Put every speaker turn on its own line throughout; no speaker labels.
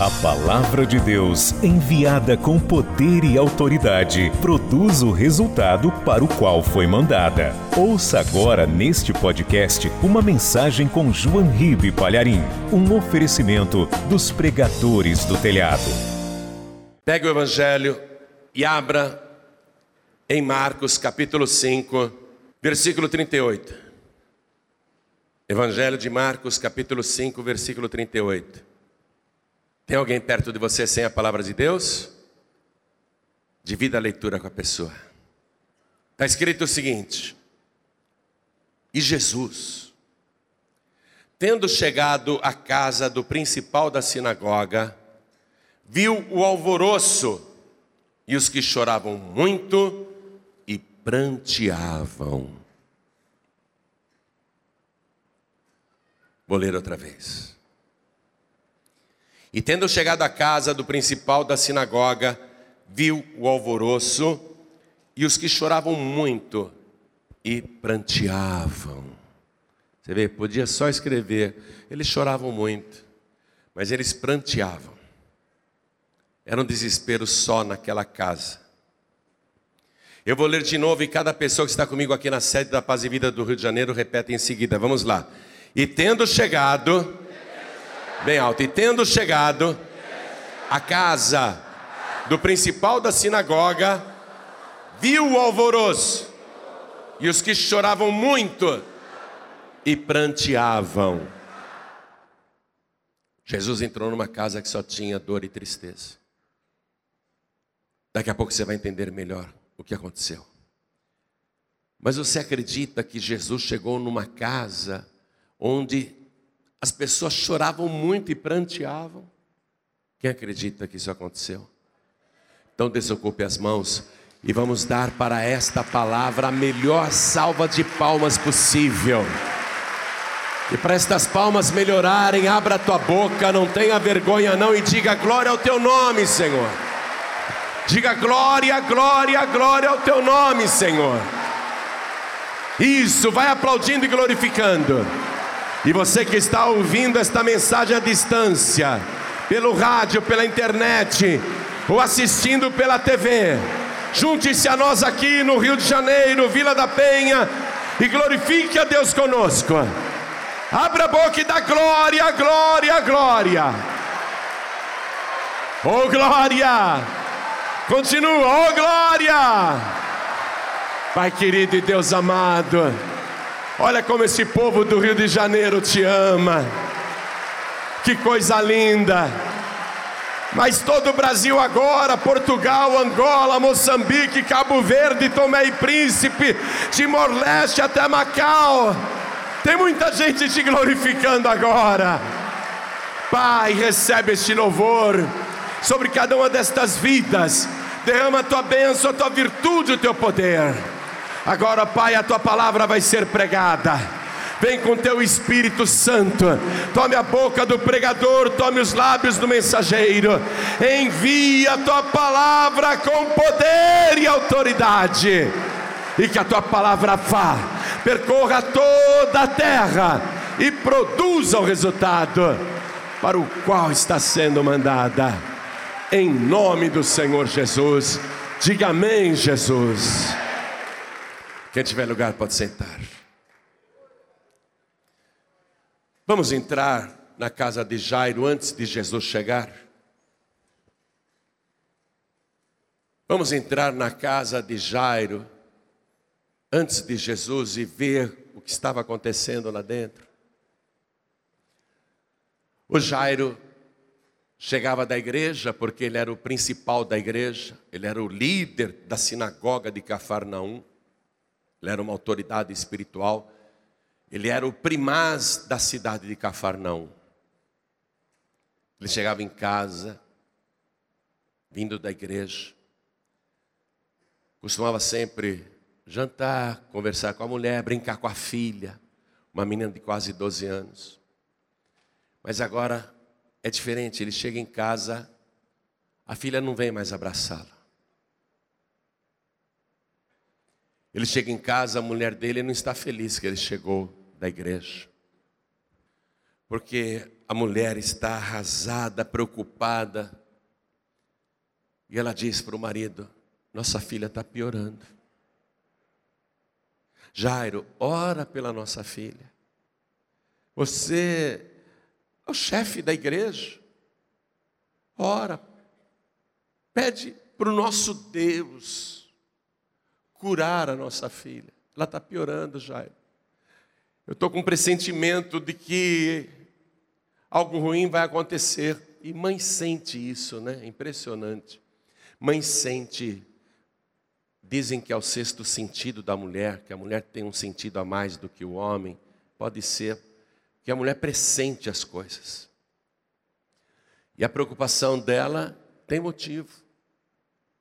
A palavra de Deus, enviada com poder e autoridade, produz o resultado para o qual foi mandada. Ouça agora neste podcast uma mensagem com João Ribe Palharim, um oferecimento dos pregadores do telhado.
Pegue o evangelho e abra em Marcos capítulo 5, versículo 38. Evangelho de Marcos capítulo 5, versículo 38. Tem alguém perto de você sem a palavra de Deus? Divida a leitura com a pessoa. Está escrito o seguinte: E Jesus, tendo chegado à casa do principal da sinagoga, viu o alvoroço e os que choravam muito e pranteavam. Vou ler outra vez. E tendo chegado à casa do principal da sinagoga, viu o alvoroço e os que choravam muito e pranteavam. Você vê, podia só escrever, eles choravam muito, mas eles pranteavam. Era um desespero só naquela casa. Eu vou ler de novo e cada pessoa que está comigo aqui na sede da Paz e Vida do Rio de Janeiro repete em seguida. Vamos lá. E tendo chegado bem alto. E tendo chegado à casa do principal da sinagoga, viu o alvoroço e os que choravam muito e pranteavam. Jesus entrou numa casa que só tinha dor e tristeza. Daqui a pouco você vai entender melhor o que aconteceu. Mas você acredita que Jesus chegou numa casa onde as pessoas choravam muito e pranteavam. Quem acredita que isso aconteceu? Então desocupe as mãos e vamos dar para esta palavra a melhor salva de palmas possível. E para estas palmas melhorarem, abra a tua boca, não tenha vergonha não e diga glória ao teu nome, Senhor. Diga glória, glória, glória ao teu nome, Senhor. Isso, vai aplaudindo e glorificando. E você que está ouvindo esta mensagem à distância, pelo rádio, pela internet, ou assistindo pela TV, junte-se a nós aqui no Rio de Janeiro, Vila da Penha, e glorifique a Deus conosco. Abra a boca e dá glória, glória, glória. Oh glória! Continua, oh glória! Pai querido e Deus amado, Olha como esse povo do Rio de Janeiro te ama. Que coisa linda. Mas todo o Brasil agora, Portugal, Angola, Moçambique, Cabo Verde, Tomé e Príncipe, Timor-Leste até Macau. Tem muita gente te glorificando agora. Pai, recebe este louvor sobre cada uma destas vidas. Derrama a tua bênção, a tua virtude, o teu poder. Agora, Pai, a tua palavra vai ser pregada. Vem com teu Espírito Santo, tome a boca do pregador, tome os lábios do mensageiro, envia a tua palavra com poder e autoridade, e que a tua palavra vá, percorra toda a terra e produza o resultado para o qual está sendo mandada, em nome do Senhor Jesus. Diga amém, Jesus. Quem tiver lugar pode sentar. Vamos entrar na casa de Jairo antes de Jesus chegar. Vamos entrar na casa de Jairo antes de Jesus e ver o que estava acontecendo lá dentro. O Jairo chegava da igreja porque ele era o principal da igreja, ele era o líder da sinagoga de Cafarnaum. Ele era uma autoridade espiritual. Ele era o primaz da cidade de Cafarnaum. Ele chegava em casa, vindo da igreja. Costumava sempre jantar, conversar com a mulher, brincar com a filha, uma menina de quase 12 anos. Mas agora é diferente, ele chega em casa, a filha não vem mais abraçá-lo. Ele chega em casa, a mulher dele não está feliz que ele chegou da igreja. porque a mulher está arrasada, preocupada, e ela diz para o marido: Nossa filha está piorando. Jairo, ora pela nossa filha. Você é o chefe da igreja. Ora, pede para o nosso Deus curar a nossa filha. Ela está piorando, Jairo. Eu estou com um pressentimento de que algo ruim vai acontecer. E mãe sente isso, né? Impressionante. Mãe sente. Dizem que é o sexto sentido da mulher, que a mulher tem um sentido a mais do que o homem. Pode ser que a mulher pressente as coisas. E a preocupação dela tem motivo.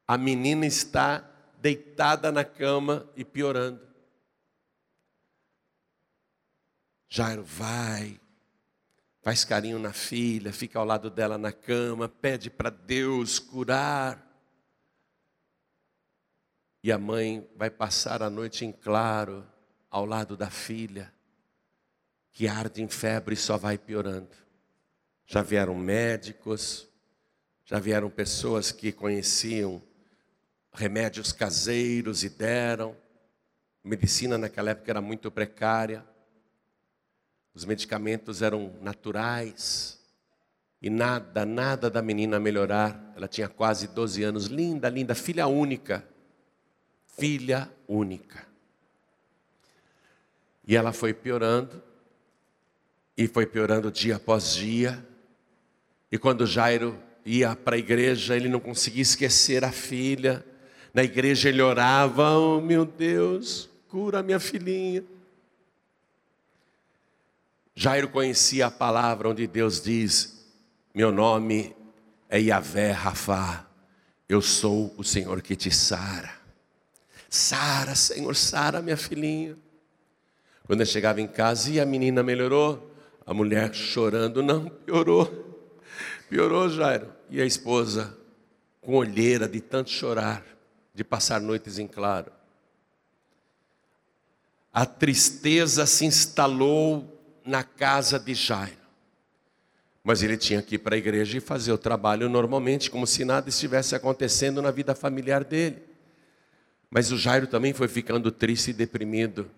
A menina está deitada na cama e piorando. Jairo vai, faz carinho na filha, fica ao lado dela na cama, pede para Deus curar. E a mãe vai passar a noite em claro ao lado da filha, que arde em febre e só vai piorando. Já vieram médicos, já vieram pessoas que conheciam remédios caseiros e deram. Medicina naquela época era muito precária. Os medicamentos eram naturais. E nada, nada da menina melhorar. Ela tinha quase 12 anos, linda, linda, filha única. Filha única. E ela foi piorando, e foi piorando dia após dia. E quando Jairo ia para a igreja, ele não conseguia esquecer a filha. Na igreja ele orava: Oh meu Deus, cura minha filhinha. Jairo conhecia a palavra onde Deus diz: Meu nome é Yahvé Rafá, eu sou o Senhor que te sara. Sara, Senhor, sara minha filhinha. Quando ele chegava em casa e a menina melhorou, a mulher chorando, não, piorou. Piorou, Jairo. E a esposa, com olheira de tanto chorar, de passar noites em claro. A tristeza se instalou na casa de Jairo. Mas ele tinha que ir para a igreja e fazer o trabalho normalmente, como se nada estivesse acontecendo na vida familiar dele. Mas o Jairo também foi ficando triste e deprimido.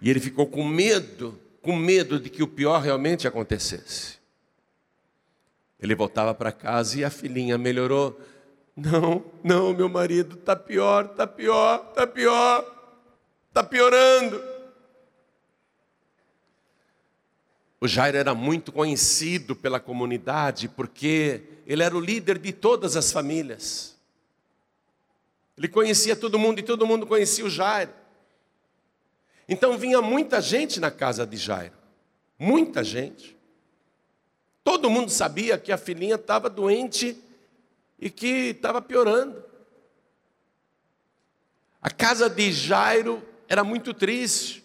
E ele ficou com medo, com medo de que o pior realmente acontecesse. Ele voltava para casa e a filhinha melhorou. Não, não, meu marido, está pior, está pior, está pior, está piorando. O Jairo era muito conhecido pela comunidade porque ele era o líder de todas as famílias. Ele conhecia todo mundo e todo mundo conhecia o Jairo. Então vinha muita gente na casa de Jairo. Muita gente. Todo mundo sabia que a filhinha estava doente e que estava piorando. A casa de Jairo era muito triste.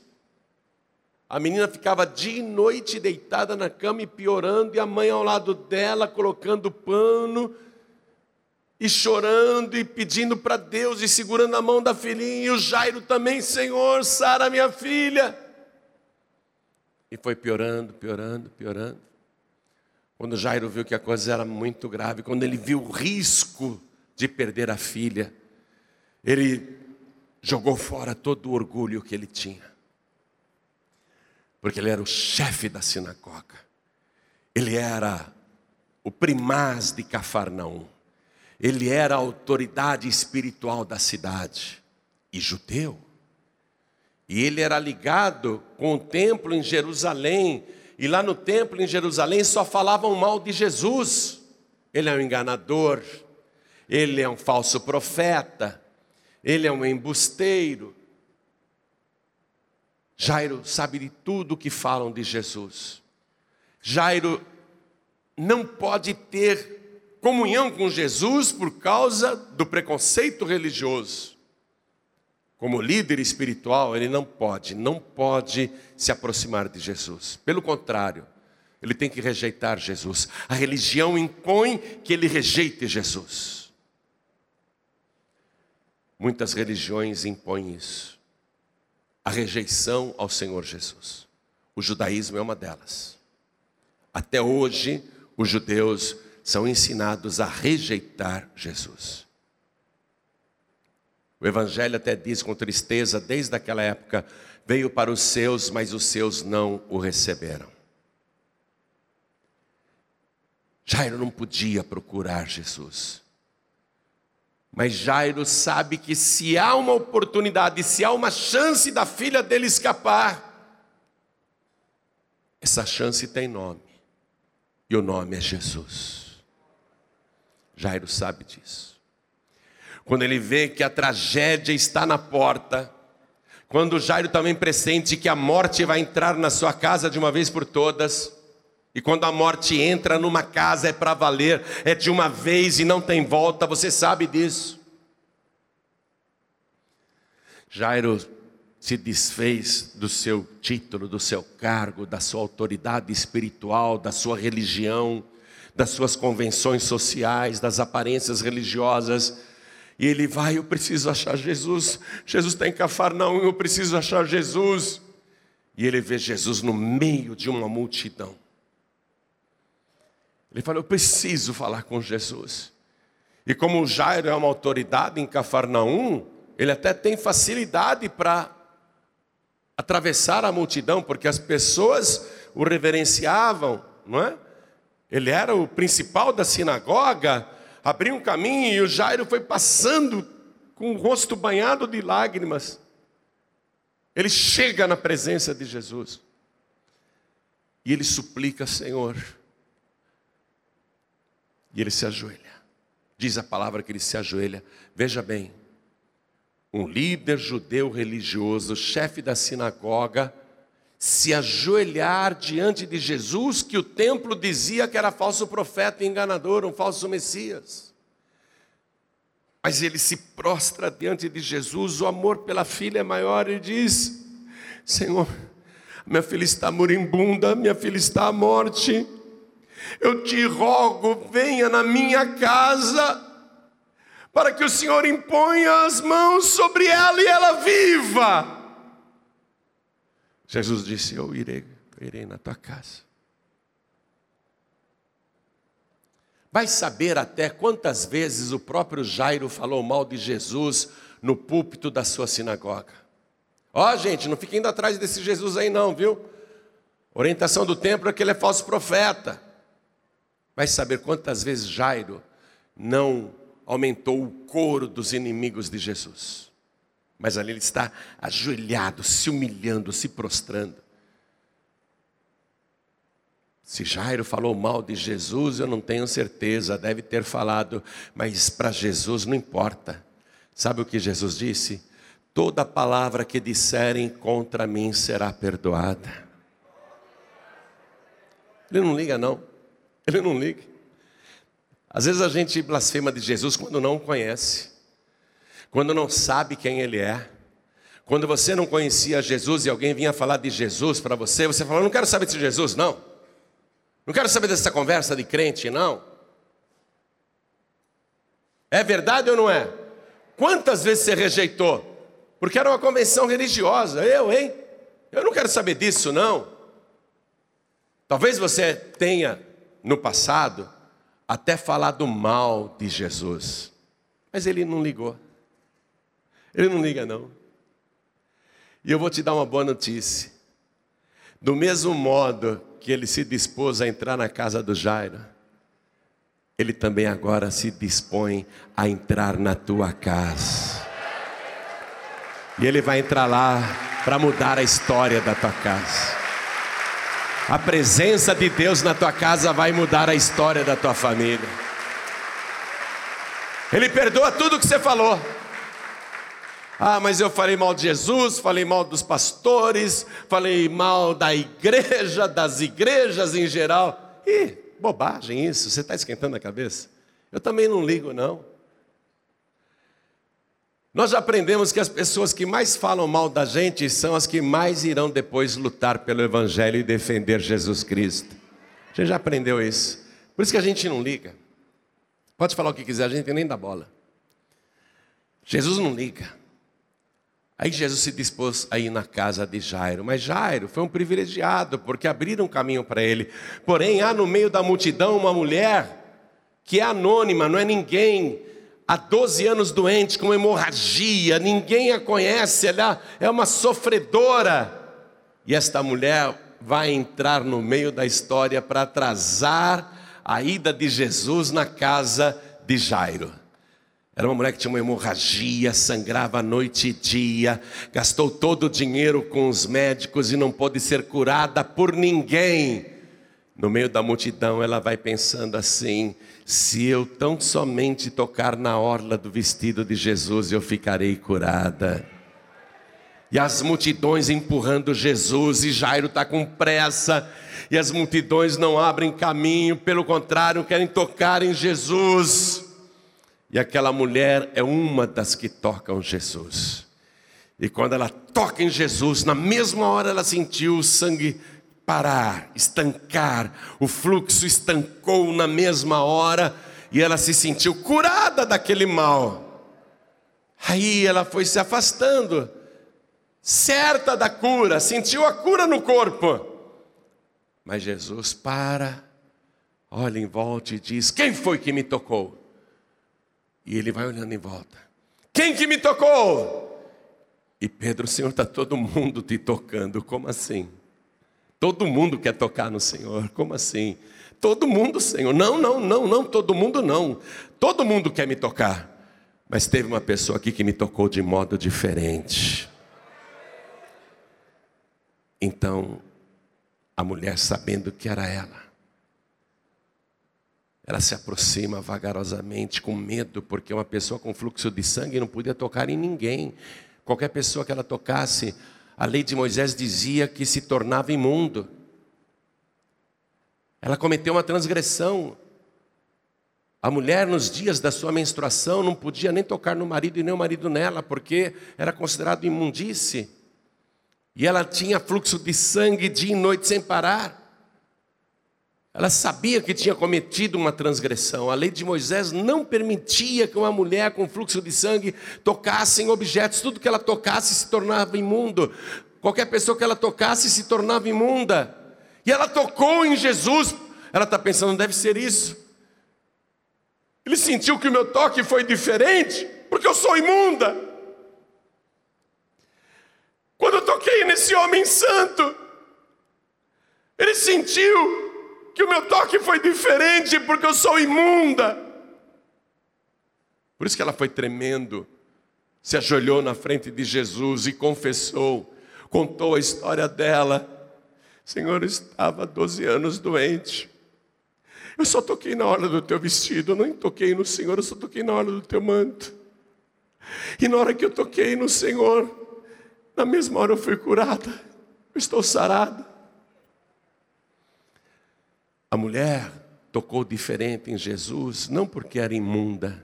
A menina ficava dia e noite deitada na cama e piorando, e a mãe ao lado dela colocando pano e chorando e pedindo para Deus e segurando a mão da filhinha, e o Jairo também, Senhor, sara minha filha. E foi piorando, piorando, piorando. Quando Jairo viu que a coisa era muito grave, quando ele viu o risco de perder a filha, ele jogou fora todo o orgulho que ele tinha. Porque ele era o chefe da sinagoga. Ele era o primaz de Cafarnaum. Ele era a autoridade espiritual da cidade e judeu. E ele era ligado com o templo em Jerusalém e lá no templo em Jerusalém só falavam mal de Jesus. Ele é um enganador, ele é um falso profeta, ele é um embusteiro. Jairo sabe de tudo que falam de Jesus. Jairo não pode ter comunhão com Jesus por causa do preconceito religioso como líder espiritual, ele não pode, não pode se aproximar de Jesus. Pelo contrário, ele tem que rejeitar Jesus. A religião impõe que ele rejeite Jesus. Muitas religiões impõem isso. A rejeição ao Senhor Jesus. O judaísmo é uma delas. Até hoje, os judeus são ensinados a rejeitar Jesus. O Evangelho até diz com tristeza, desde aquela época, veio para os seus, mas os seus não o receberam. Jairo não podia procurar Jesus. Mas Jairo sabe que se há uma oportunidade, se há uma chance da filha dele escapar, essa chance tem nome. E o nome é Jesus. Jairo sabe disso. Quando ele vê que a tragédia está na porta, quando Jairo também pressente que a morte vai entrar na sua casa de uma vez por todas, e quando a morte entra numa casa é para valer, é de uma vez e não tem volta, você sabe disso. Jairo se desfez do seu título, do seu cargo, da sua autoridade espiritual, da sua religião, das suas convenções sociais, das aparências religiosas. E ele vai, eu preciso achar Jesus. Jesus está em Cafarnaum, eu preciso achar Jesus. E ele vê Jesus no meio de uma multidão. Ele fala: Eu preciso falar com Jesus. E como Jairo é uma autoridade em Cafarnaum, ele até tem facilidade para atravessar a multidão, porque as pessoas o reverenciavam, não é? Ele era o principal da sinagoga, abriu um caminho e o Jairo foi passando com o rosto banhado de lágrimas. Ele chega na presença de Jesus e ele suplica, Senhor, e ele se ajoelha. Diz a palavra que ele se ajoelha. Veja bem, um líder judeu religioso, chefe da sinagoga, se ajoelhar diante de Jesus, que o templo dizia que era falso profeta, enganador, um falso Messias. Mas ele se prostra diante de Jesus, o amor pela filha é maior, e diz: Senhor, minha filha está moribunda, minha filha está à morte eu te rogo, venha na minha casa, para que o Senhor imponha as mãos sobre ela e ela viva. Jesus disse: Eu irei, irei na tua casa. Vai saber até quantas vezes o próprio Jairo falou mal de Jesus no púlpito da sua sinagoga. Ó, oh, gente, não fique indo atrás desse Jesus aí, não, viu? Orientação do templo é que ele é falso profeta. Vai saber quantas vezes Jairo não aumentou o coro dos inimigos de Jesus. Mas ali ele está ajoelhado, se humilhando, se prostrando. Se Jairo falou mal de Jesus, eu não tenho certeza, deve ter falado, mas para Jesus não importa. Sabe o que Jesus disse? Toda palavra que disserem contra mim será perdoada. Ele não liga, não. Ele não liga. Às vezes a gente blasfema de Jesus quando não o conhece, quando não sabe quem ele é. Quando você não conhecia Jesus e alguém vinha falar de Jesus para você, você fala: Não quero saber de Jesus, não. Não quero saber dessa conversa de crente, não. É verdade ou não é? Quantas vezes você rejeitou? Porque era uma convenção religiosa. Eu, hein? Eu não quero saber disso, não. Talvez você tenha no passado, até falado mal de Jesus. Mas ele não ligou. Ele não liga, não. E eu vou te dar uma boa notícia. Do mesmo modo que ele se dispôs a entrar na casa do Jairo, ele também agora se dispõe a entrar na tua casa. E ele vai entrar lá para mudar a história da tua casa. A presença de Deus na tua casa vai mudar a história da tua família. Ele perdoa tudo que você falou. Ah, mas eu falei mal de Jesus, falei mal dos pastores, falei mal da igreja, das igrejas em geral. Ih, bobagem isso, você está esquentando a cabeça? Eu também não ligo, não. Nós já aprendemos que as pessoas que mais falam mal da gente são as que mais irão depois lutar pelo Evangelho e defender Jesus Cristo. Gente já aprendeu isso. Por isso que a gente não liga. Pode falar o que quiser, a gente nem dá bola. Jesus não liga. Aí Jesus se dispôs a ir na casa de Jairo, mas Jairo foi um privilegiado, porque abriram um caminho para ele. Porém, há no meio da multidão uma mulher que é anônima, não é ninguém, há 12 anos doente, com hemorragia, ninguém a conhece, ela é uma sofredora. E esta mulher vai entrar no meio da história para atrasar a ida de Jesus na casa de Jairo. Era uma mulher que tinha uma hemorragia, sangrava noite e dia, gastou todo o dinheiro com os médicos e não pôde ser curada por ninguém. No meio da multidão, ela vai pensando assim: se eu tão somente tocar na orla do vestido de Jesus, eu ficarei curada e as multidões empurrando Jesus, e Jairo está com pressa, e as multidões não abrem caminho, pelo contrário, querem tocar em Jesus. E aquela mulher é uma das que tocam Jesus. E quando ela toca em Jesus, na mesma hora ela sentiu o sangue parar, estancar, o fluxo estancou na mesma hora, e ela se sentiu curada daquele mal. Aí ela foi se afastando certa da cura, sentiu a cura no corpo. Mas Jesus para, olha em volta e diz: Quem foi que me tocou? E ele vai olhando em volta: Quem que me tocou? E Pedro, Senhor, está todo mundo te tocando, como assim? Todo mundo quer tocar no Senhor, como assim? Todo mundo, Senhor. Não, não, não, não, todo mundo não. Todo mundo quer me tocar. Mas teve uma pessoa aqui que me tocou de modo diferente. Então, a mulher, sabendo que era ela, ela se aproxima vagarosamente, com medo, porque uma pessoa com fluxo de sangue não podia tocar em ninguém. Qualquer pessoa que ela tocasse, a lei de Moisés dizia que se tornava imundo. Ela cometeu uma transgressão. A mulher, nos dias da sua menstruação, não podia nem tocar no marido e nem o marido nela, porque era considerado imundície. E ela tinha fluxo de sangue dia e noite sem parar. Ela sabia que tinha cometido uma transgressão. A lei de Moisés não permitia que uma mulher com fluxo de sangue tocasse em objetos. Tudo que ela tocasse se tornava imundo. Qualquer pessoa que ela tocasse se tornava imunda. E ela tocou em Jesus. Ela está pensando, deve ser isso. Ele sentiu que o meu toque foi diferente, porque eu sou imunda. Quando eu toquei nesse homem santo, ele sentiu que o meu toque foi diferente porque eu sou imunda. Por isso que ela foi tremendo, se ajoelhou na frente de Jesus e confessou, contou a história dela. Senhor, eu estava 12 anos doente. Eu só toquei na hora do teu vestido, eu não toquei no Senhor, eu só toquei na hora do teu manto. E na hora que eu toquei no Senhor, na mesma hora eu fui curada, eu estou sarada. A mulher tocou diferente em Jesus, não porque era imunda,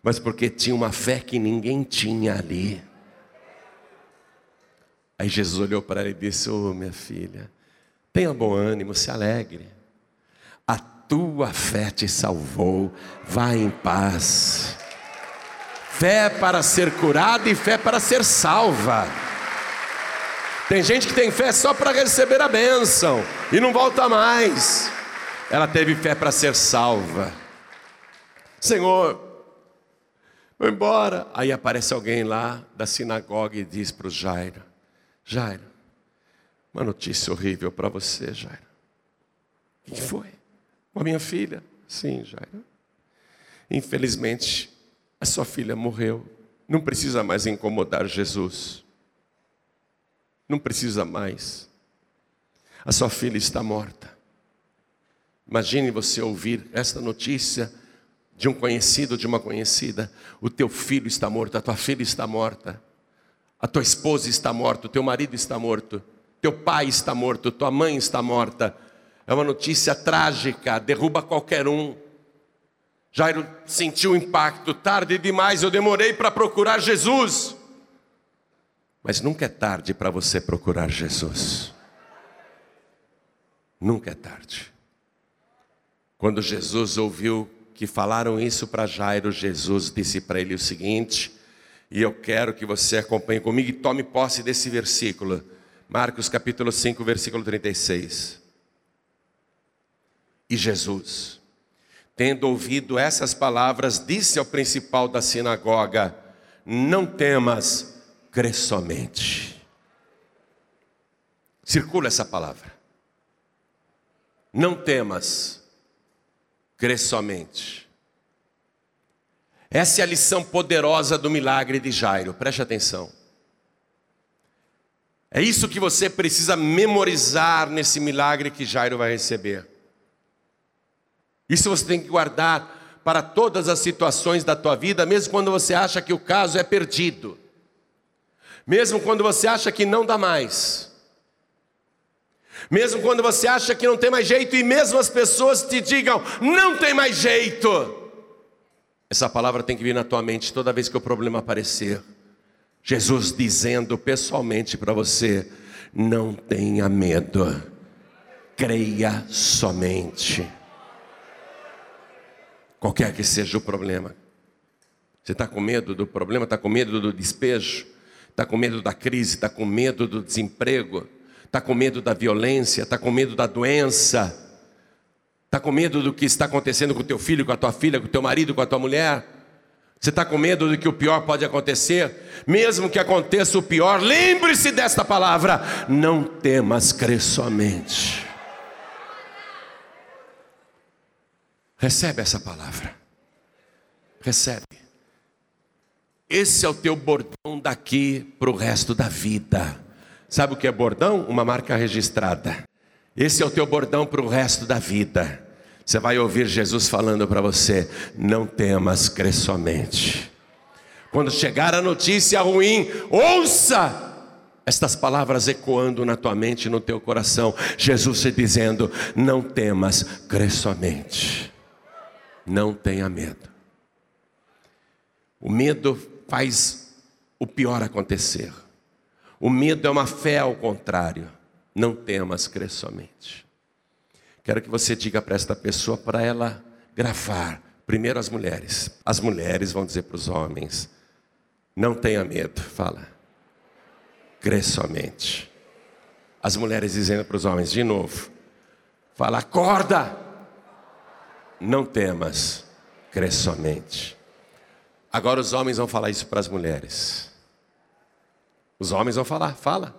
mas porque tinha uma fé que ninguém tinha ali. Aí Jesus olhou para ela e disse: Oh, minha filha, tenha bom ânimo, se alegre. A tua fé te salvou, vá em paz. Fé para ser curada e fé para ser salva. Tem gente que tem fé só para receber a bênção e não volta mais. Ela teve fé para ser salva. Senhor, vou embora. Aí aparece alguém lá da sinagoga e diz para o Jairo: Jairo, uma notícia horrível para você, Jairo. O que foi? Com a minha filha? Sim, Jairo. Infelizmente, a sua filha morreu. Não precisa mais incomodar Jesus. Não precisa mais. A sua filha está morta. Imagine você ouvir esta notícia de um conhecido, de uma conhecida: o teu filho está morto, a tua filha está morta, a tua esposa está morta, o teu marido está morto, teu pai está morto, tua mãe está morta. É uma notícia trágica, derruba qualquer um. Jairo sentiu o impacto, tarde demais, eu demorei para procurar Jesus. Mas nunca é tarde para você procurar Jesus. Nunca é tarde. Quando Jesus ouviu que falaram isso para Jairo, Jesus disse para ele o seguinte: E eu quero que você acompanhe comigo e tome posse desse versículo. Marcos capítulo 5, versículo 36. E Jesus, tendo ouvido essas palavras, disse ao principal da sinagoga: Não temas, crê somente. Circula essa palavra. Não temas, crê somente. Essa é a lição poderosa do milagre de Jairo, preste atenção. É isso que você precisa memorizar nesse milagre que Jairo vai receber. Isso você tem que guardar para todas as situações da tua vida, mesmo quando você acha que o caso é perdido. Mesmo quando você acha que não dá mais. Mesmo quando você acha que não tem mais jeito e mesmo as pessoas te digam, não tem mais jeito. Essa palavra tem que vir na tua mente toda vez que o problema aparecer. Jesus dizendo pessoalmente para você: não tenha medo, creia somente. Qualquer que seja o problema. Você está com medo do problema, está com medo do despejo, está com medo da crise, está com medo do desemprego, está com medo da violência, está com medo da doença Está com medo do que está acontecendo com o teu filho, com a tua filha, com o teu marido, com a tua mulher? Você está com medo do que o pior pode acontecer? Mesmo que aconteça o pior, lembre-se desta palavra: não temas, crê somente. Recebe essa palavra. Recebe. Esse é o teu bordão daqui para o resto da vida. Sabe o que é bordão? Uma marca registrada. Esse é o teu bordão para o resto da vida. Você vai ouvir Jesus falando para você: não temas, crê somente. Quando chegar a notícia ruim, ouça estas palavras ecoando na tua mente e no teu coração. Jesus te dizendo: não temas, crê somente. Não tenha medo. O medo faz o pior acontecer. O medo é uma fé ao contrário. Não temas, crê somente. Quero que você diga para esta pessoa, para ela gravar. Primeiro as mulheres. As mulheres vão dizer para os homens: não tenha medo. Fala. Crê somente. As mulheres dizendo para os homens, de novo: fala, acorda. Não temas. Crê somente. Agora os homens vão falar isso para as mulheres. Os homens vão falar, fala.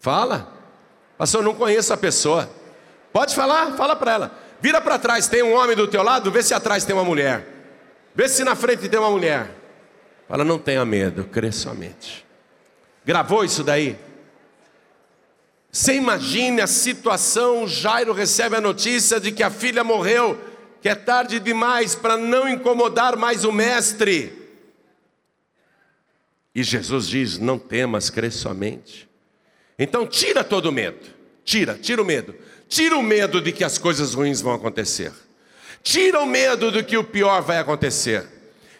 Fala. Pastor, não conheço a pessoa. Pode falar, fala para ela. Vira para trás, tem um homem do teu lado, vê se atrás tem uma mulher. Vê se na frente tem uma mulher. Fala, não tenha medo, crê somente. Gravou isso daí? Você imagine a situação, Jairo recebe a notícia de que a filha morreu, que é tarde demais para não incomodar mais o mestre. E Jesus diz: Não temas, crê somente. Então tira todo o medo. Tira, tira o medo. Tira o medo de que as coisas ruins vão acontecer. Tira o medo de que o pior vai acontecer.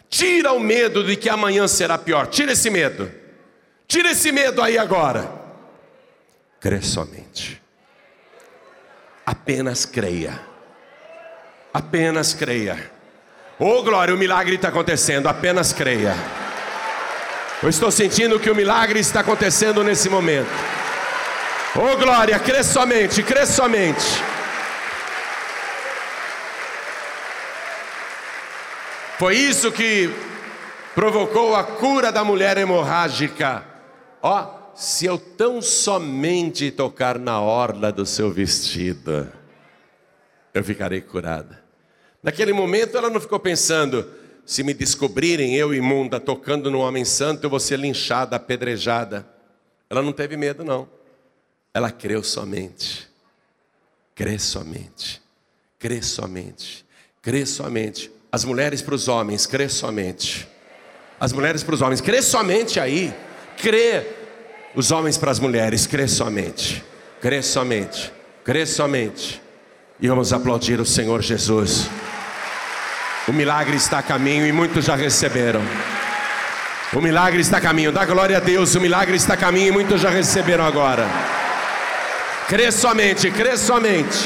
Tira o medo de que amanhã será pior. Tira esse medo. Tira esse medo aí agora. Crê somente. Apenas creia. Apenas creia. Oh glória, o milagre está acontecendo. Apenas creia. Eu estou sentindo que o milagre está acontecendo nesse momento. Oh glória, crê somente, crê somente. Foi isso que provocou a cura da mulher hemorrágica. Ó, oh, se eu tão somente tocar na orla do seu vestido, eu ficarei curada. Naquele momento ela não ficou pensando, se me descobrirem eu imunda tocando no homem santo, eu vou ser linchada, apedrejada. Ela não teve medo, não. Ela creu somente. Crê somente. Crê somente. Crê somente. As mulheres para os homens, crê somente. As mulheres para os homens, crê somente aí. Crê. Os homens para as mulheres, crê somente. Crê somente. Crê somente. E vamos aplaudir o Senhor Jesus. O milagre está a caminho e muitos já receberam. O milagre está a caminho. Dá glória a Deus. O milagre está a caminho e muitos já receberam agora. Crê somente, crê somente.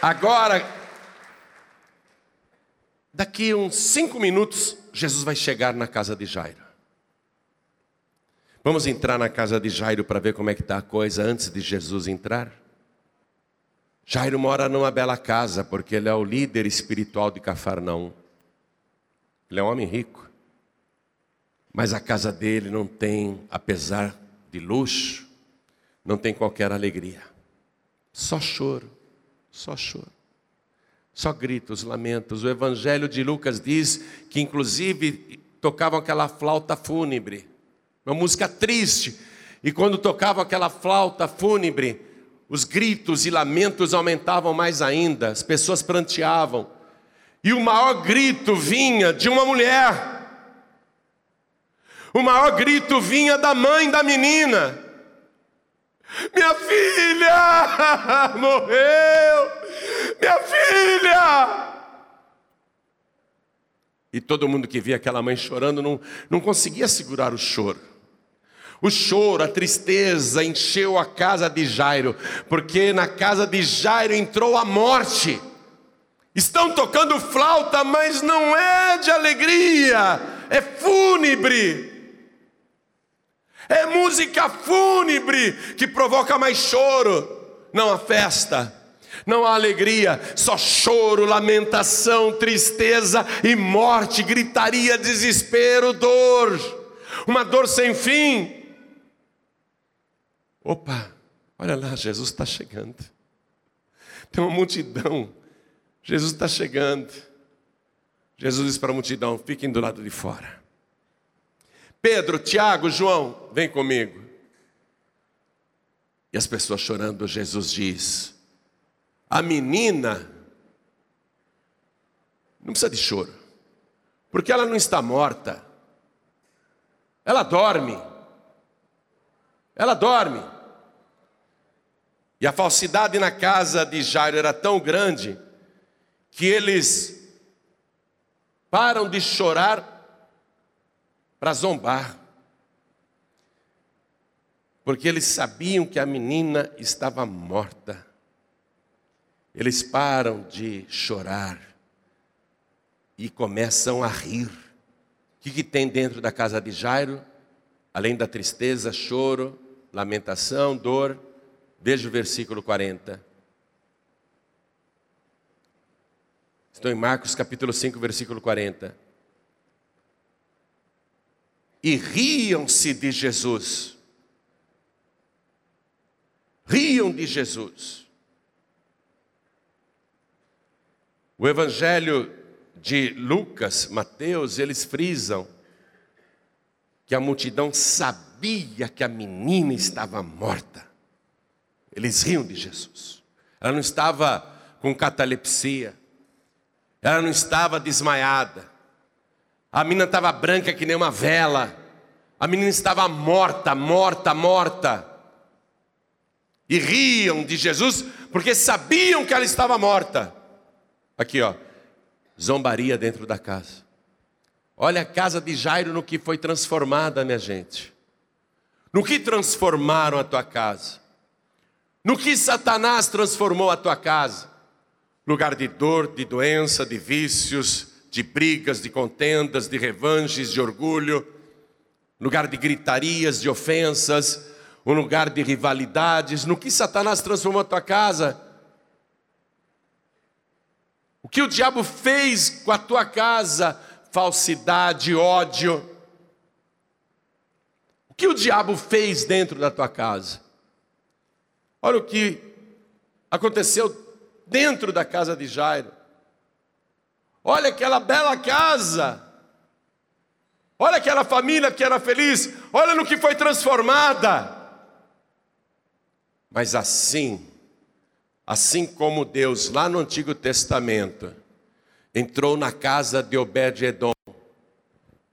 Agora, Daqui uns cinco minutos, Jesus vai chegar na casa de Jairo. Vamos entrar na casa de Jairo para ver como é que está a coisa antes de Jesus entrar? Jairo mora numa bela casa, porque ele é o líder espiritual de Cafarnaum. Ele é um homem rico. Mas a casa dele não tem, apesar de luxo, não tem qualquer alegria. Só choro, só choro só gritos, lamentos. O Evangelho de Lucas diz que, inclusive, tocavam aquela flauta fúnebre, uma música triste. E quando tocavam aquela flauta fúnebre, os gritos e lamentos aumentavam mais ainda, as pessoas pranteavam. E o maior grito vinha de uma mulher. O maior grito vinha da mãe da menina. Minha filha morreu! Minha filha! E todo mundo que via aquela mãe chorando não, não conseguia segurar o choro. O choro, a tristeza encheu a casa de Jairo, porque na casa de Jairo entrou a morte. Estão tocando flauta, mas não é de alegria, é fúnebre. É música fúnebre que provoca mais choro, não a festa não há alegria, só choro, lamentação, tristeza e morte, gritaria, desespero, dor, uma dor sem fim. Opa, olha lá, Jesus está chegando. Tem uma multidão, Jesus está chegando. Jesus diz para a multidão: fiquem do lado de fora. Pedro, Tiago, João, vem comigo. E as pessoas chorando, Jesus diz: a menina não precisa de choro, porque ela não está morta, ela dorme, ela dorme. E a falsidade na casa de Jairo era tão grande que eles param de chorar para zombar, porque eles sabiam que a menina estava morta eles param de chorar e começam a rir. O que, que tem dentro da casa de Jairo? Além da tristeza, choro, lamentação, dor. Veja o versículo 40. Estou em Marcos capítulo 5, versículo 40. E riam-se de Jesus. Riam de Jesus. O Evangelho de Lucas, Mateus, eles frisam que a multidão sabia que a menina estava morta. Eles riam de Jesus. Ela não estava com catalepsia. Ela não estava desmaiada. A menina estava branca que nem uma vela. A menina estava morta, morta, morta. E riam de Jesus porque sabiam que ela estava morta. Aqui, ó. Zombaria dentro da casa. Olha a casa de Jairo no que foi transformada, minha gente. No que transformaram a tua casa? No que Satanás transformou a tua casa? Lugar de dor, de doença, de vícios, de brigas, de contendas, de revanches, de orgulho, lugar de gritarias, de ofensas, um lugar de rivalidades. No que Satanás transformou a tua casa? O que o diabo fez com a tua casa? Falsidade, ódio. O que o diabo fez dentro da tua casa? Olha o que aconteceu dentro da casa de Jairo. Olha aquela bela casa. Olha aquela família que era feliz. Olha no que foi transformada. Mas assim, Assim como Deus, lá no Antigo Testamento, entrou na casa de Obed-Edom,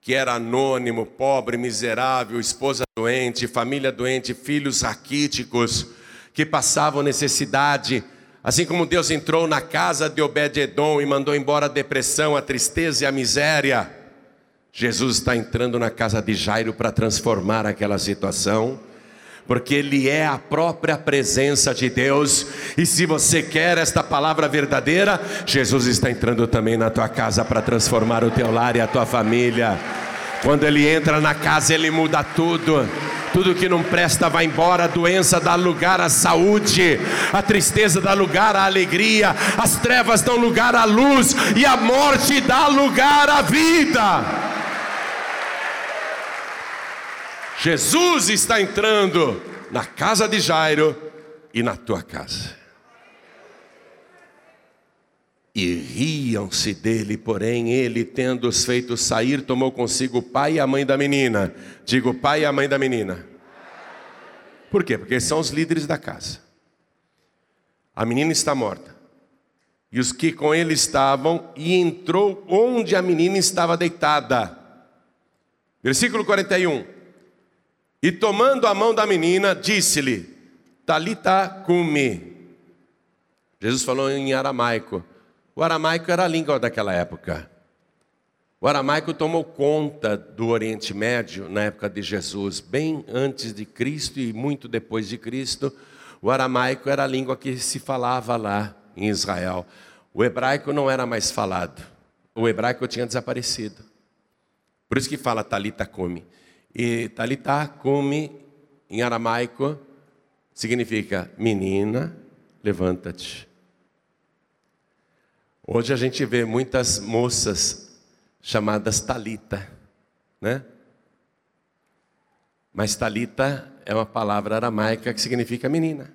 que era anônimo, pobre, miserável, esposa doente, família doente, filhos raquíticos, que passavam necessidade. Assim como Deus entrou na casa de Obed-Edom e mandou embora a depressão, a tristeza e a miséria, Jesus está entrando na casa de Jairo para transformar aquela situação porque Ele é a própria presença de Deus. E se você quer esta palavra verdadeira, Jesus está entrando também na tua casa para transformar o teu lar e a tua família. Quando Ele entra na casa, Ele muda tudo. Tudo que não presta vai embora, a doença dá lugar à saúde, a tristeza dá lugar à alegria, as trevas dão lugar à luz e a morte dá lugar à vida. Jesus está entrando na casa de Jairo e na tua casa. E riam-se dele, porém ele, tendo-os feito sair, tomou consigo o pai e a mãe da menina. Digo, o pai e a mãe da menina. Por quê? Porque são os líderes da casa. A menina está morta. E os que com ele estavam, e entrou onde a menina estava deitada. Versículo 41. E tomando a mão da menina, disse-lhe: Talita cumi. Jesus falou em aramaico. O aramaico era a língua daquela época. O aramaico tomou conta do Oriente Médio na época de Jesus, bem antes de Cristo e muito depois de Cristo. O aramaico era a língua que se falava lá em Israel. O hebraico não era mais falado. O hebraico tinha desaparecido. Por isso que fala Talita come. E Talitá come em aramaico significa menina, levanta-te. Hoje a gente vê muitas moças chamadas Talita, né? Mas Talita é uma palavra aramaica que significa menina.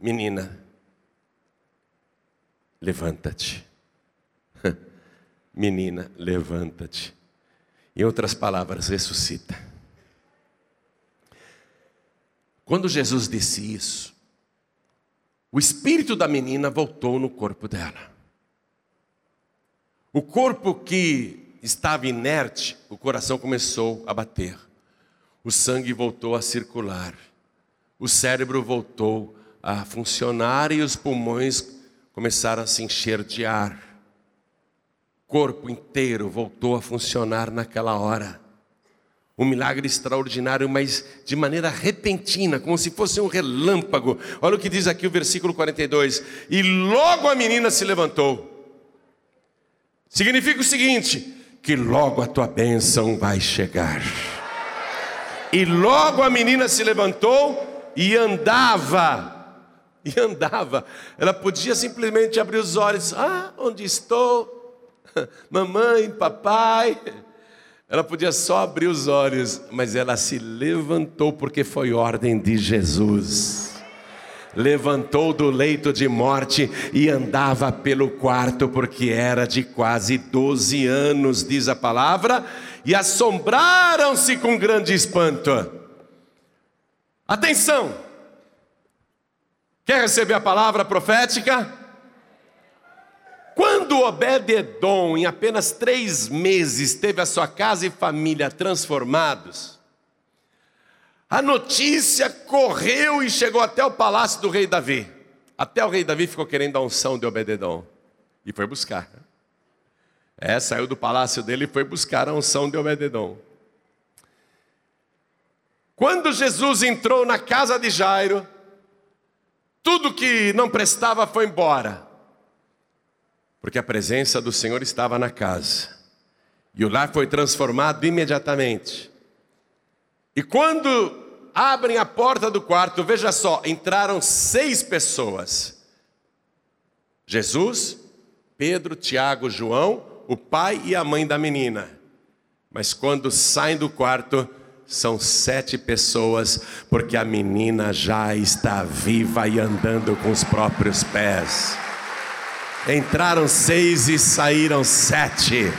Menina, levanta-te. Menina, levanta-te. Em outras palavras, ressuscita. Quando Jesus disse isso, o espírito da menina voltou no corpo dela. O corpo que estava inerte, o coração começou a bater. O sangue voltou a circular. O cérebro voltou a funcionar e os pulmões começaram a se encher de ar corpo inteiro voltou a funcionar naquela hora. Um milagre extraordinário, mas de maneira repentina, como se fosse um relâmpago. Olha o que diz aqui o versículo 42. E logo a menina se levantou. Significa o seguinte: que logo a tua bênção vai chegar. E logo a menina se levantou e andava. E andava. Ela podia simplesmente abrir os olhos. Ah, onde estou? mamãe, papai. Ela podia só abrir os olhos, mas ela se levantou porque foi ordem de Jesus. Levantou do leito de morte e andava pelo quarto, porque era de quase 12 anos, diz a palavra, e assombraram-se com grande espanto. Atenção! Quer receber a palavra profética? Quando Obed-Edom, em apenas três meses, teve a sua casa e família transformados, a notícia correu e chegou até o palácio do rei Davi. Até o rei Davi ficou querendo a unção de Obed-Edom e foi buscar. É, saiu do palácio dele e foi buscar a unção de Obed-Edom. Quando Jesus entrou na casa de Jairo, tudo que não prestava foi embora porque a presença do Senhor estava na casa. E o lar foi transformado imediatamente. E quando abrem a porta do quarto, veja só, entraram seis pessoas: Jesus, Pedro, Tiago, João, o pai e a mãe da menina. Mas quando saem do quarto, são sete pessoas, porque a menina já está viva e andando com os próprios pés. Entraram seis e saíram sete.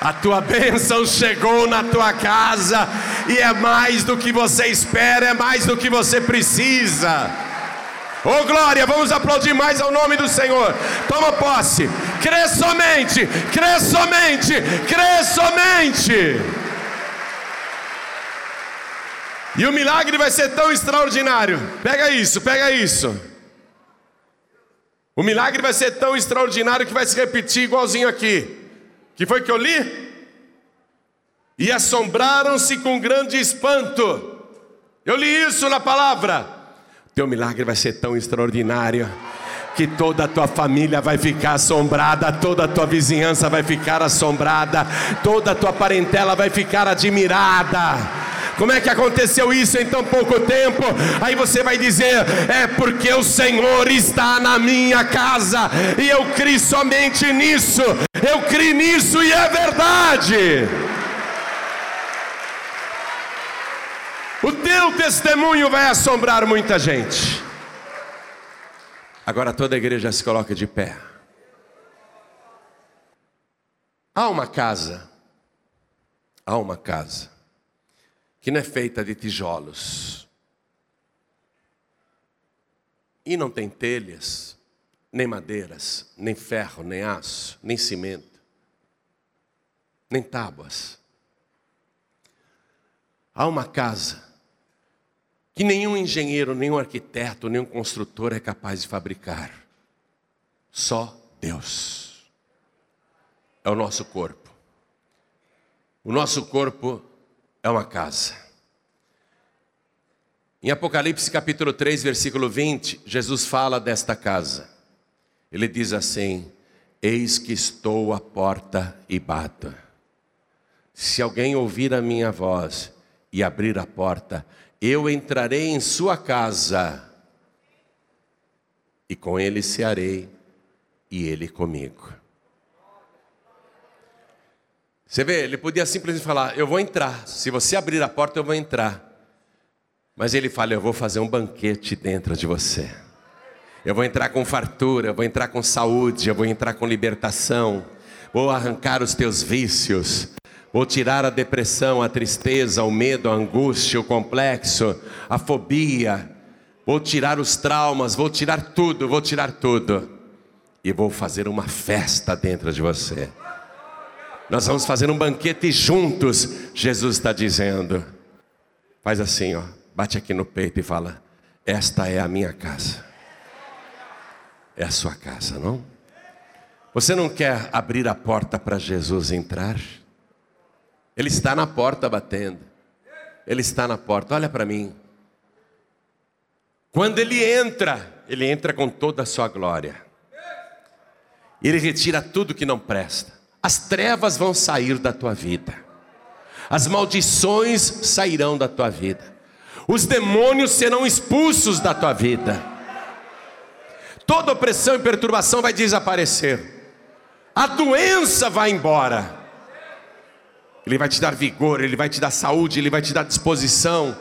A tua bênção chegou na tua casa e é mais do que você espera, é mais do que você precisa. Oh glória, vamos aplaudir mais ao nome do Senhor. Toma posse, crê somente, crê somente, crê somente. E o milagre vai ser tão extraordinário. Pega isso, pega isso. O milagre vai ser tão extraordinário que vai se repetir igualzinho aqui. Que foi que eu li? e assombraram-se com grande espanto. Eu li isso na palavra. Teu milagre vai ser tão extraordinário que toda a tua família vai ficar assombrada, toda a tua vizinhança vai ficar assombrada, toda a tua parentela vai ficar admirada. Como é que aconteceu isso em tão pouco tempo? Aí você vai dizer: é porque o Senhor está na minha casa e eu criei somente nisso, eu criei nisso e é verdade. O teu testemunho vai assombrar muita gente. Agora toda a igreja se coloca de pé. Há uma casa, há uma casa, que não é feita de tijolos, e não tem telhas, nem madeiras, nem ferro, nem aço, nem cimento, nem tábuas. Há uma casa que nenhum engenheiro, nenhum arquiteto, nenhum construtor é capaz de fabricar. Só Deus. É o nosso corpo. O nosso corpo é uma casa. Em Apocalipse capítulo 3, versículo 20, Jesus fala desta casa. Ele diz assim: Eis que estou à porta e bato. Se alguém ouvir a minha voz e abrir a porta, eu entrarei em sua casa, e com ele cearei, e ele comigo. Você vê, ele podia simplesmente falar: Eu vou entrar, se você abrir a porta, eu vou entrar. Mas ele fala: Eu vou fazer um banquete dentro de você. Eu vou entrar com fartura, eu vou entrar com saúde, eu vou entrar com libertação, vou arrancar os teus vícios, Vou tirar a depressão, a tristeza, o medo, a angústia, o complexo, a fobia. Vou tirar os traumas, vou tirar tudo, vou tirar tudo. E vou fazer uma festa dentro de você. Nós vamos fazer um banquete juntos, Jesus está dizendo. Faz assim, ó, bate aqui no peito e fala: Esta é a minha casa. É a sua casa, não? Você não quer abrir a porta para Jesus entrar? Ele está na porta batendo. Ele está na porta. Olha para mim. Quando ele entra, ele entra com toda a sua glória. Ele retira tudo que não presta. As trevas vão sair da tua vida. As maldições sairão da tua vida. Os demônios serão expulsos da tua vida. Toda opressão e perturbação vai desaparecer. A doença vai embora. Ele vai te dar vigor, Ele vai te dar saúde, Ele vai te dar disposição,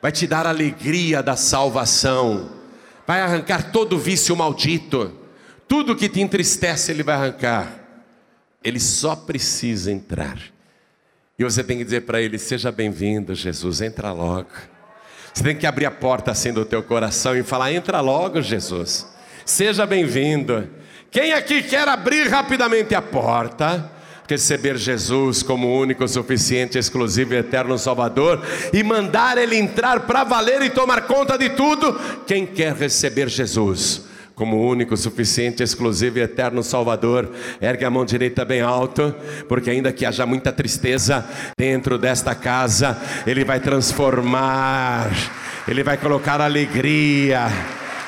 vai te dar alegria da salvação, vai arrancar todo vício maldito, tudo que te entristece, Ele vai arrancar. Ele só precisa entrar. E você tem que dizer para Ele: Seja bem-vindo, Jesus, entra logo. Você tem que abrir a porta assim do teu coração e falar: Entra logo, Jesus. Seja bem-vindo. Quem aqui quer abrir rapidamente a porta? receber Jesus como único, suficiente, exclusivo e eterno Salvador e mandar Ele entrar para valer e tomar conta de tudo. Quem quer receber Jesus? Como único, suficiente, exclusivo e eterno Salvador. Ergue a mão direita bem alto, porque ainda que haja muita tristeza dentro desta casa, Ele vai transformar, Ele vai colocar alegria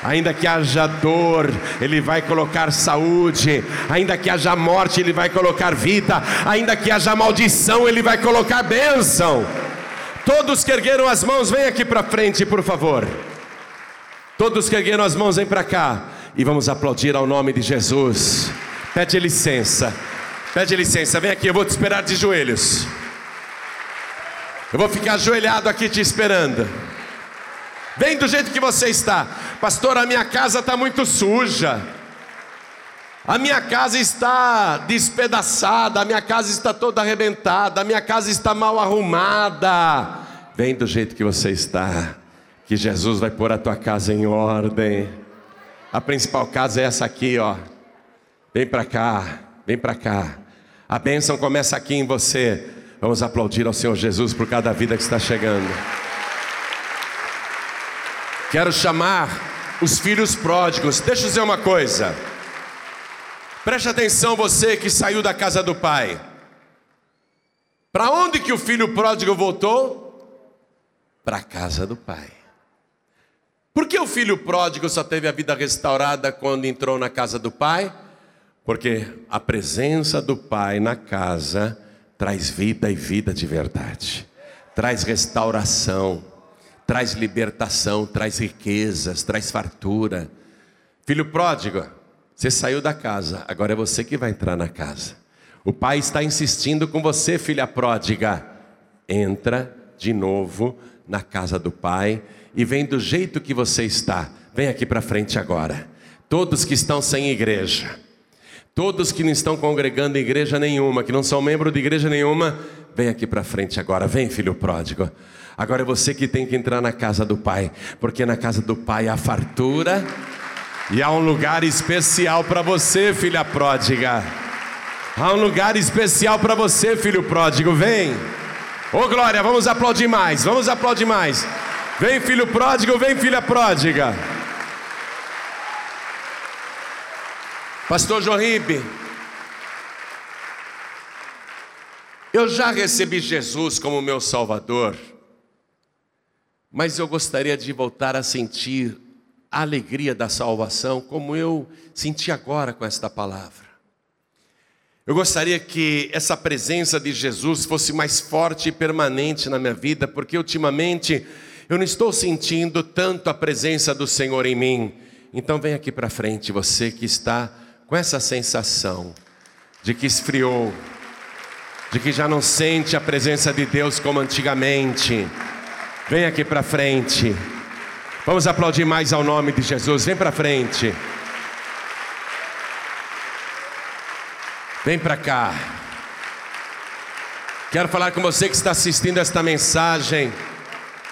ainda que haja dor, Ele vai colocar saúde, ainda que haja morte, Ele vai colocar vida, ainda que haja maldição, Ele vai colocar bênção. Todos que ergueram as mãos, vem aqui para frente, por favor. Todos que ergueram as mãos, vem para cá e vamos aplaudir ao nome de Jesus. Pede licença, pede licença, vem aqui, eu vou te esperar de joelhos. Eu vou ficar ajoelhado aqui te esperando. Vem do jeito que você está. Pastor, a minha casa está muito suja. A minha casa está despedaçada, a minha casa está toda arrebentada, a minha casa está mal arrumada. Vem do jeito que você está, que Jesus vai pôr a tua casa em ordem. A principal casa é essa aqui, ó. Vem para cá, vem para cá. A bênção começa aqui em você. Vamos aplaudir ao Senhor Jesus por cada vida que está chegando. Quero chamar os filhos pródigos. Deixa eu dizer uma coisa. Preste atenção, você que saiu da casa do pai. Para onde que o filho pródigo voltou? Para a casa do pai. Por que o filho pródigo só teve a vida restaurada quando entrou na casa do pai? Porque a presença do pai na casa traz vida e vida de verdade, traz restauração, traz libertação, traz riquezas, traz fartura. Filho pródigo, você saiu da casa, agora é você que vai entrar na casa. O pai está insistindo com você, filha pródiga. Entra de novo na casa do pai e vem do jeito que você está. Vem aqui para frente agora. Todos que estão sem igreja, todos que não estão congregando em igreja nenhuma, que não são membro de igreja nenhuma, vem aqui para frente agora. Vem, filho pródigo. Agora é você que tem que entrar na casa do pai, porque na casa do pai há fartura e há um lugar especial para você, filha pródiga. Há um lugar especial para você, filho pródigo. Vem. Ô oh, glória, vamos aplaudir mais. Vamos aplaudir mais. Vem, filho pródigo, vem, filha pródiga. Pastor Jorribe, eu já recebi Jesus como meu Salvador, mas eu gostaria de voltar a sentir a alegria da salvação como eu senti agora com esta palavra. Eu gostaria que essa presença de Jesus fosse mais forte e permanente na minha vida, porque ultimamente eu não estou sentindo tanto a presença do Senhor em mim. Então vem aqui para frente, você que está com essa sensação de que esfriou, de que já não sente a presença de Deus como antigamente. Vem aqui para frente. Vamos aplaudir mais ao nome de Jesus. Vem para frente. Vem para cá. Quero falar com você que está assistindo esta mensagem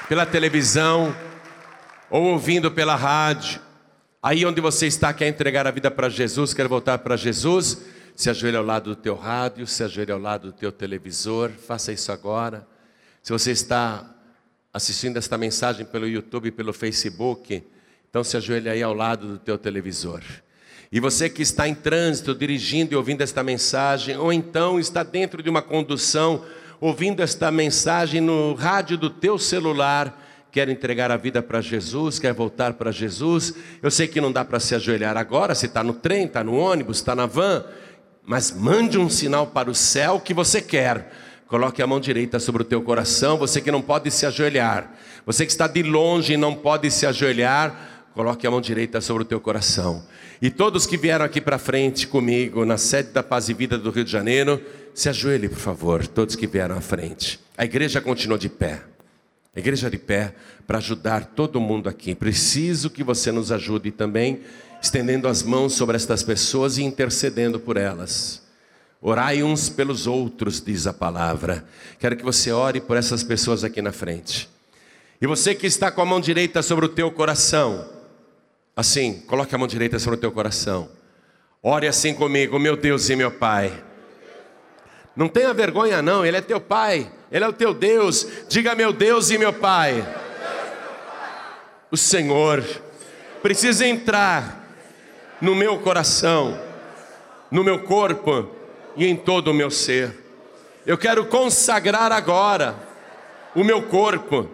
pela televisão ou ouvindo pela rádio. Aí onde você está, quer entregar a vida para Jesus, quer voltar para Jesus, se ajoelhe ao lado do teu rádio, se ajoelhe ao lado do teu televisor, faça isso agora. Se você está assistindo esta mensagem pelo YouTube, pelo Facebook, então se ajoelhe aí ao lado do teu televisor. E você que está em trânsito, dirigindo e ouvindo esta mensagem, ou então está dentro de uma condução, ouvindo esta mensagem no rádio do teu celular, quer entregar a vida para Jesus, quer voltar para Jesus. Eu sei que não dá para se ajoelhar agora, se está no trem, está no ônibus, está na van, mas mande um sinal para o céu que você quer. Coloque a mão direita sobre o teu coração, você que não pode se ajoelhar, você que está de longe e não pode se ajoelhar, Coloque a mão direita sobre o teu coração. E todos que vieram aqui para frente comigo, na sede da Paz e Vida do Rio de Janeiro, se ajoelhe, por favor, todos que vieram à frente. A igreja continua de pé. A igreja de pé para ajudar todo mundo aqui. Preciso que você nos ajude também, estendendo as mãos sobre estas pessoas e intercedendo por elas. Orai uns pelos outros, diz a palavra. Quero que você ore por essas pessoas aqui na frente. E você que está com a mão direita sobre o teu coração, Assim, coloque a mão direita sobre o teu coração. Ore assim comigo, meu Deus e meu Pai. Não tenha vergonha, não, Ele é teu Pai, Ele é o teu Deus. Diga, meu Deus e meu Pai. O Senhor precisa entrar no meu coração, no meu corpo e em todo o meu ser. Eu quero consagrar agora o meu corpo,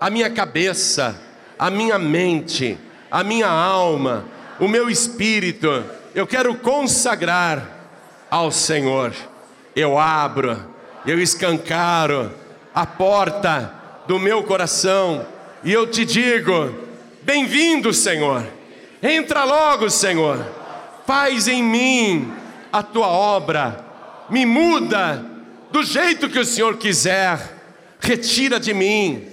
a minha cabeça, a minha mente a minha alma, o meu espírito, eu quero consagrar ao Senhor. Eu abro, eu escancaro a porta do meu coração e eu te digo: bem-vindo, Senhor. Entra logo, Senhor. Faz em mim a tua obra. Me muda do jeito que o Senhor quiser. Retira de mim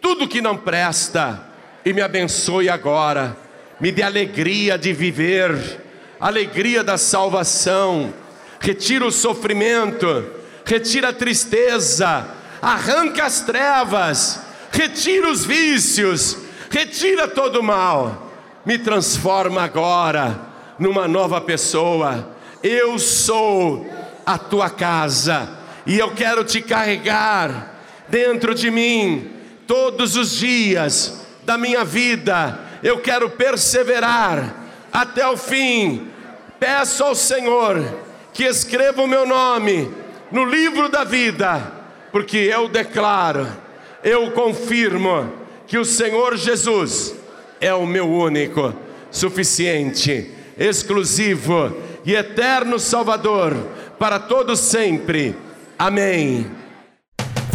tudo que não presta e me abençoe agora. Me dê alegria de viver, alegria da salvação. Retira o sofrimento, retira a tristeza, arranca as trevas, retira os vícios, retira todo o mal. Me transforma agora numa nova pessoa. Eu sou a tua casa e eu quero te carregar dentro de mim todos os dias da minha vida, eu quero perseverar até o fim. Peço ao Senhor que escreva o meu nome no livro da vida, porque eu declaro, eu confirmo que o Senhor Jesus é o meu único, suficiente, exclusivo e eterno Salvador para todos sempre. Amém.